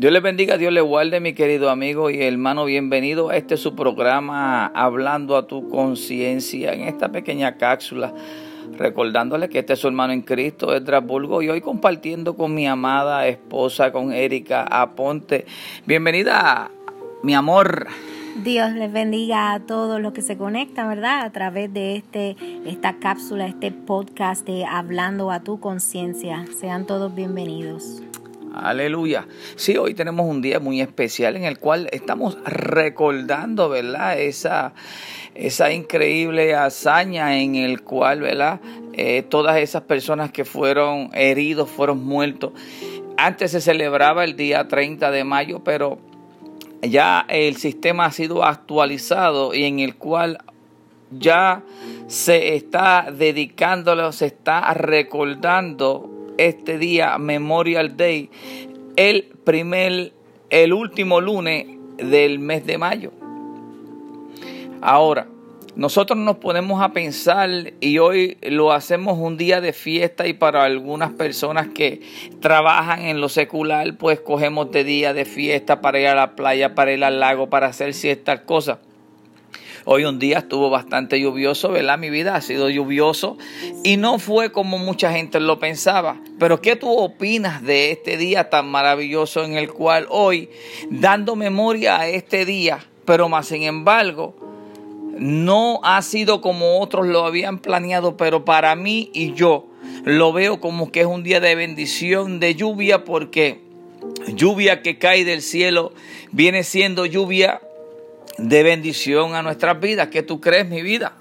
Dios les bendiga, Dios les guarde, mi querido amigo y hermano. Bienvenido a este su programa Hablando a tu conciencia en esta pequeña cápsula. Recordándole que este es su hermano en Cristo, Estrasburgo, y hoy compartiendo con mi amada esposa, con Erika Aponte. Bienvenida, mi amor. Dios les bendiga a todos los que se conectan, ¿verdad? A través de este, esta cápsula, este podcast de Hablando a tu conciencia. Sean todos bienvenidos. Aleluya. Sí, hoy tenemos un día muy especial en el cual estamos recordando, ¿verdad? Esa, esa increíble hazaña en el cual, ¿verdad? Eh, todas esas personas que fueron heridos, fueron muertos. Antes se celebraba el día 30 de mayo, pero ya el sistema ha sido actualizado y en el cual ya se está dedicándolo, se está recordando este día Memorial Day, el primer, el último lunes del mes de mayo. Ahora, nosotros nos ponemos a pensar y hoy lo hacemos un día de fiesta y para algunas personas que trabajan en lo secular, pues cogemos de día de fiesta para ir a la playa, para ir al lago, para hacer ciertas cosas. Hoy un día estuvo bastante lluvioso, ¿verdad? Mi vida ha sido lluvioso y no fue como mucha gente lo pensaba. Pero ¿qué tú opinas de este día tan maravilloso en el cual hoy, dando memoria a este día, pero más sin embargo, no ha sido como otros lo habían planeado, pero para mí y yo lo veo como que es un día de bendición, de lluvia, porque lluvia que cae del cielo viene siendo lluvia de bendición a nuestras vidas. ¿Qué tú crees, mi vida?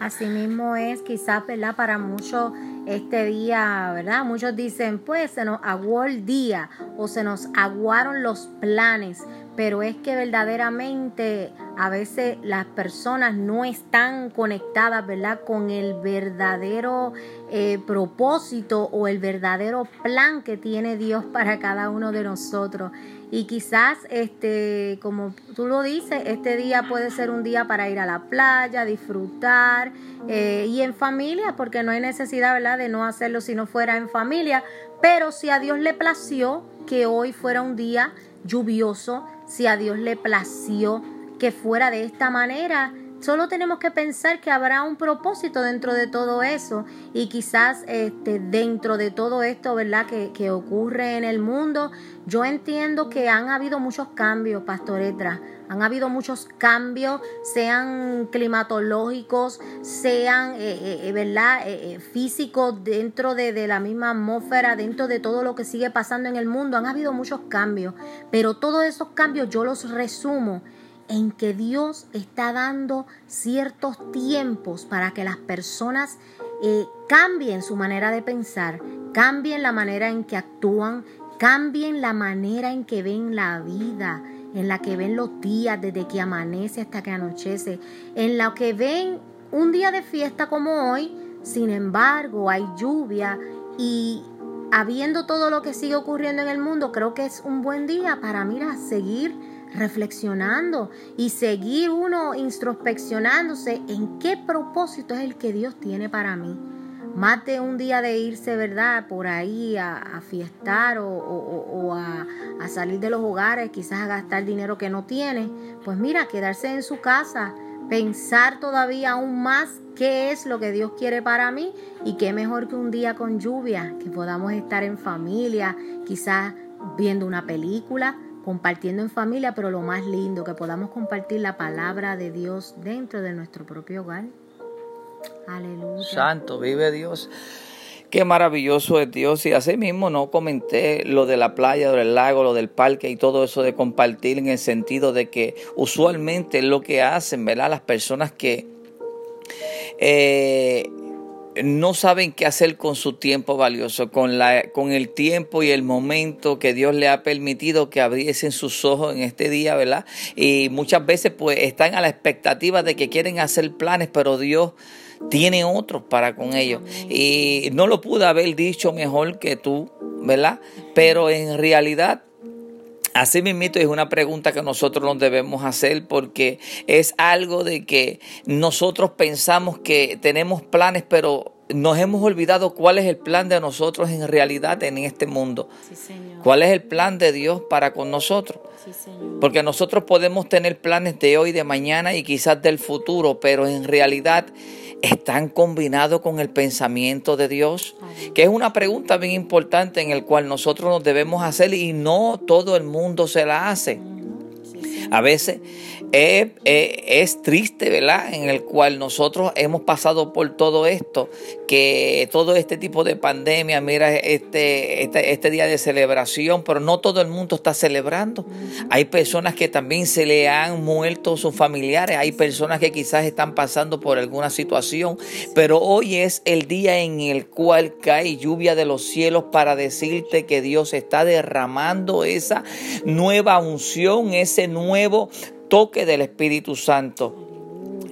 Así mismo es, quizás, ¿verdad? Para muchos este día, ¿verdad? Muchos dicen, pues se nos aguó el día o se nos aguaron los planes, pero es que verdaderamente a veces las personas no están conectadas, ¿verdad? Con el verdadero eh, propósito o el verdadero plan que tiene Dios para cada uno de nosotros. Y quizás, este, como tú lo dices, este día puede ser un día para ir a la playa, disfrutar eh, y en familia, porque no hay necesidad, ¿verdad?, de no hacerlo si no fuera en familia. Pero si a Dios le plació que hoy fuera un día lluvioso, si a Dios le plació que fuera de esta manera, Solo tenemos que pensar que habrá un propósito dentro de todo eso y quizás este, dentro de todo esto, ¿verdad? Que, que ocurre en el mundo, yo entiendo que han habido muchos cambios, Pastoretra. Han habido muchos cambios, sean climatológicos, sean, eh, eh, eh, ¿verdad? físicos dentro de, de la misma atmósfera, dentro de todo lo que sigue pasando en el mundo. Han habido muchos cambios, pero todos esos cambios yo los resumo en que Dios está dando ciertos tiempos para que las personas eh, cambien su manera de pensar, cambien la manera en que actúan, cambien la manera en que ven la vida, en la que ven los días desde que amanece hasta que anochece, en la que ven un día de fiesta como hoy, sin embargo hay lluvia y habiendo todo lo que sigue ocurriendo en el mundo, creo que es un buen día para, mira, seguir reflexionando y seguir uno introspeccionándose en qué propósito es el que Dios tiene para mí. Más de un día de irse, ¿verdad? Por ahí a, fiestar o, a, a, salir de los hogares, quizás a gastar dinero que no tiene. Pues mira, quedarse en su casa, pensar todavía aún más qué es lo que Dios quiere para mí y qué mejor que un día con lluvia, que podamos estar en familia, quizás viendo una película, compartiendo en familia, pero lo más lindo, que podamos compartir la palabra de Dios dentro de nuestro propio hogar. Aleluya. Santo, vive Dios. Qué maravilloso es Dios. Y así mismo no comenté lo de la playa, lo del lago, lo del parque y todo eso de compartir en el sentido de que usualmente lo que hacen, ¿verdad? Las personas que eh, no saben qué hacer con su tiempo valioso, con, la, con el tiempo y el momento que Dios le ha permitido que abriesen sus ojos en este día, ¿verdad? Y muchas veces pues están a la expectativa de que quieren hacer planes, pero Dios tiene otros para con ellos. Y no lo pude haber dicho mejor que tú, ¿verdad? Pero en realidad Así mismo es una pregunta que nosotros nos debemos hacer porque es algo de que nosotros pensamos que tenemos planes, pero nos hemos olvidado cuál es el plan de nosotros en realidad en este mundo. ¿Cuál es el plan de Dios para con nosotros? Porque nosotros podemos tener planes de hoy, de mañana y quizás del futuro, pero en realidad están combinados con el pensamiento de Dios? Que es una pregunta bien importante en el cual nosotros nos debemos hacer y no todo el mundo se la hace. A veces es, triste, ¿verdad? En el cual nosotros hemos pasado por todo esto, que todo este tipo de pandemia, mira este, este, este, día de celebración, pero no todo el mundo está celebrando. Hay personas que también se le han muerto sus familiares, hay personas que quizás están pasando por alguna situación, pero hoy es el día en el cual cae lluvia de los cielos para decirte que Dios está derramando esa nueva unción, ese nuevo toque del Espíritu Santo.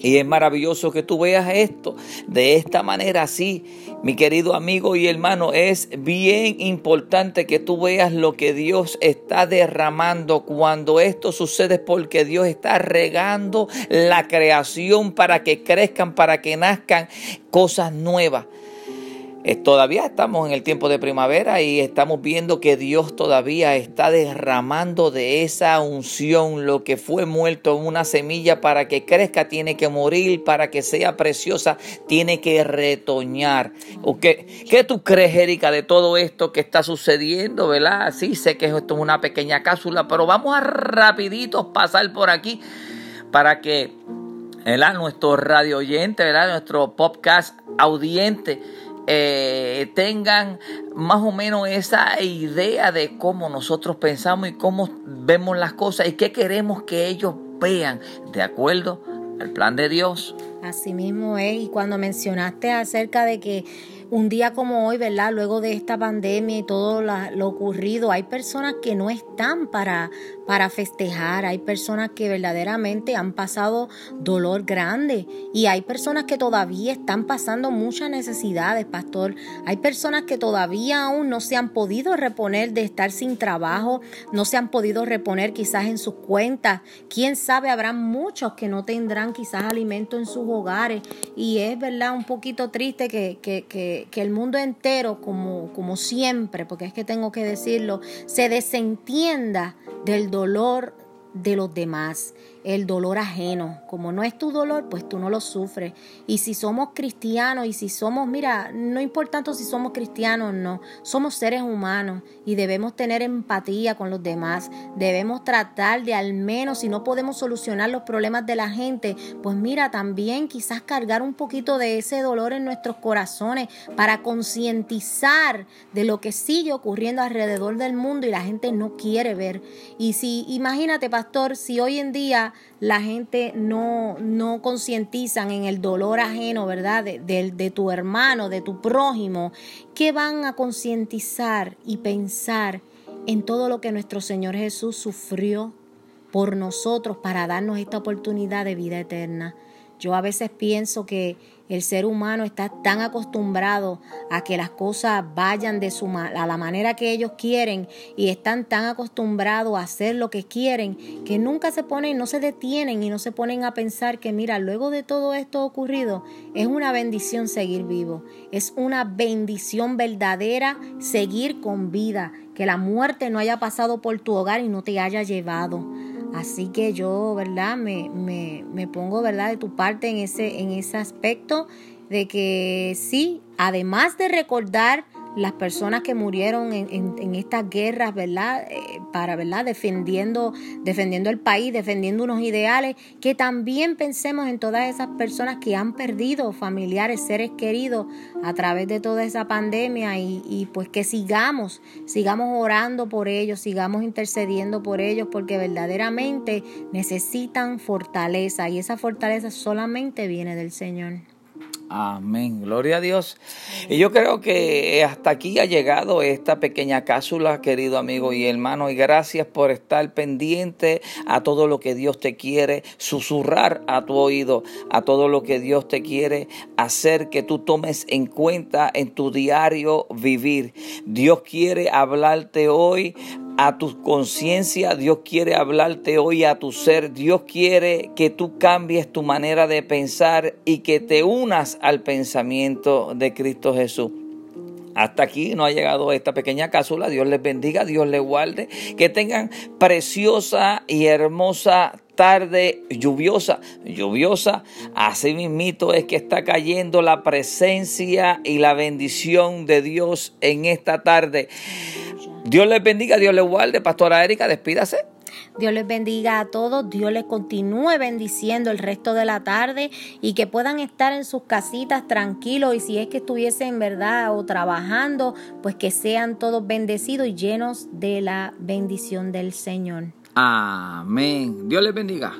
Y es maravilloso que tú veas esto de esta manera así. Mi querido amigo y hermano, es bien importante que tú veas lo que Dios está derramando cuando esto sucede porque Dios está regando la creación para que crezcan, para que nazcan cosas nuevas. Eh, todavía estamos en el tiempo de primavera y estamos viendo que Dios todavía está derramando de esa unción lo que fue muerto en una semilla para que crezca tiene que morir, para que sea preciosa tiene que retoñar. ¿Qué, ¿Qué tú crees, Erika, de todo esto que está sucediendo? ¿Verdad? Sí, sé que esto es una pequeña cápsula, pero vamos a rapidito pasar por aquí para que ¿verdad? nuestro radio oyente, ¿verdad? nuestro podcast audiente, eh, tengan más o menos esa idea de cómo nosotros pensamos y cómo vemos las cosas y qué queremos que ellos vean de acuerdo al plan de Dios. Así mismo es, y cuando mencionaste acerca de que un día como hoy, ¿verdad? Luego de esta pandemia y todo lo ocurrido, hay personas que no están para, para festejar, hay personas que verdaderamente han pasado dolor grande y hay personas que todavía están pasando muchas necesidades, pastor. Hay personas que todavía aún no se han podido reponer de estar sin trabajo, no se han podido reponer quizás en sus cuentas. Quién sabe, habrá muchos que no tendrán quizás alimento en sus hogares y es verdad un poquito triste que, que, que, que el mundo entero, como, como siempre, porque es que tengo que decirlo, se desentienda del dolor de los demás el dolor ajeno. Como no es tu dolor, pues tú no lo sufres. Y si somos cristianos y si somos, mira, no importa tanto si somos cristianos o no, somos seres humanos y debemos tener empatía con los demás. Debemos tratar de al menos, si no podemos solucionar los problemas de la gente, pues mira, también quizás cargar un poquito de ese dolor en nuestros corazones para concientizar de lo que sigue ocurriendo alrededor del mundo y la gente no quiere ver. Y si, imagínate, pastor, si hoy en día la gente no, no concientizan en el dolor ajeno, ¿verdad? De, de, tu hermano, de tu prójimo, que van a concientizar y pensar en todo lo que nuestro Señor Jesús sufrió por nosotros para darnos esta oportunidad de vida eterna. Yo a veces pienso que el ser humano está tan acostumbrado a que las cosas vayan de su a la manera que ellos quieren y están tan acostumbrados a hacer lo que quieren que nunca se ponen, no se detienen y no se ponen a pensar que mira, luego de todo esto ocurrido, es una bendición seguir vivo, es una bendición verdadera seguir con vida, que la muerte no haya pasado por tu hogar y no te haya llevado. Así que yo, ¿verdad? Me, me, me, pongo, ¿verdad? De tu parte en ese, en ese aspecto de que sí, además de recordar las personas que murieron en, en, estas guerras, ¿verdad? Eh, para, ¿verdad? Defendiendo, defendiendo el país, defendiendo unos ideales, que también pensemos en todas esas personas que han perdido familiares, seres queridos a través de toda esa pandemia y, y pues que sigamos, sigamos orando por ellos, sigamos intercediendo por ellos, porque verdaderamente necesitan fortaleza y esa fortaleza solamente viene del Señor. Amén, gloria a Dios. Y yo creo que hasta aquí ha llegado esta pequeña cápsula, querido amigo y hermano, y gracias por estar pendiente a todo lo que Dios te quiere susurrar a tu oído, a todo lo que Dios te quiere hacer que tú tomes en cuenta en tu diario vivir. Dios quiere hablarte hoy a tu conciencia, Dios quiere hablarte hoy a tu ser, Dios quiere que tú cambies tu manera de pensar y que te unas al pensamiento de Cristo Jesús. Hasta aquí no ha llegado esta pequeña cápsula. Dios les bendiga, Dios les guarde. Que tengan preciosa y hermosa tarde lluviosa, lluviosa, así mismito es que está cayendo la presencia y la bendición de Dios en esta tarde. Dios les bendiga, Dios les guarde. Pastora Erika, despídase. Dios les bendiga a todos, Dios les continúe bendiciendo el resto de la tarde y que puedan estar en sus casitas tranquilos y si es que estuviesen en verdad o trabajando, pues que sean todos bendecidos y llenos de la bendición del Señor. Amén. Dios les bendiga.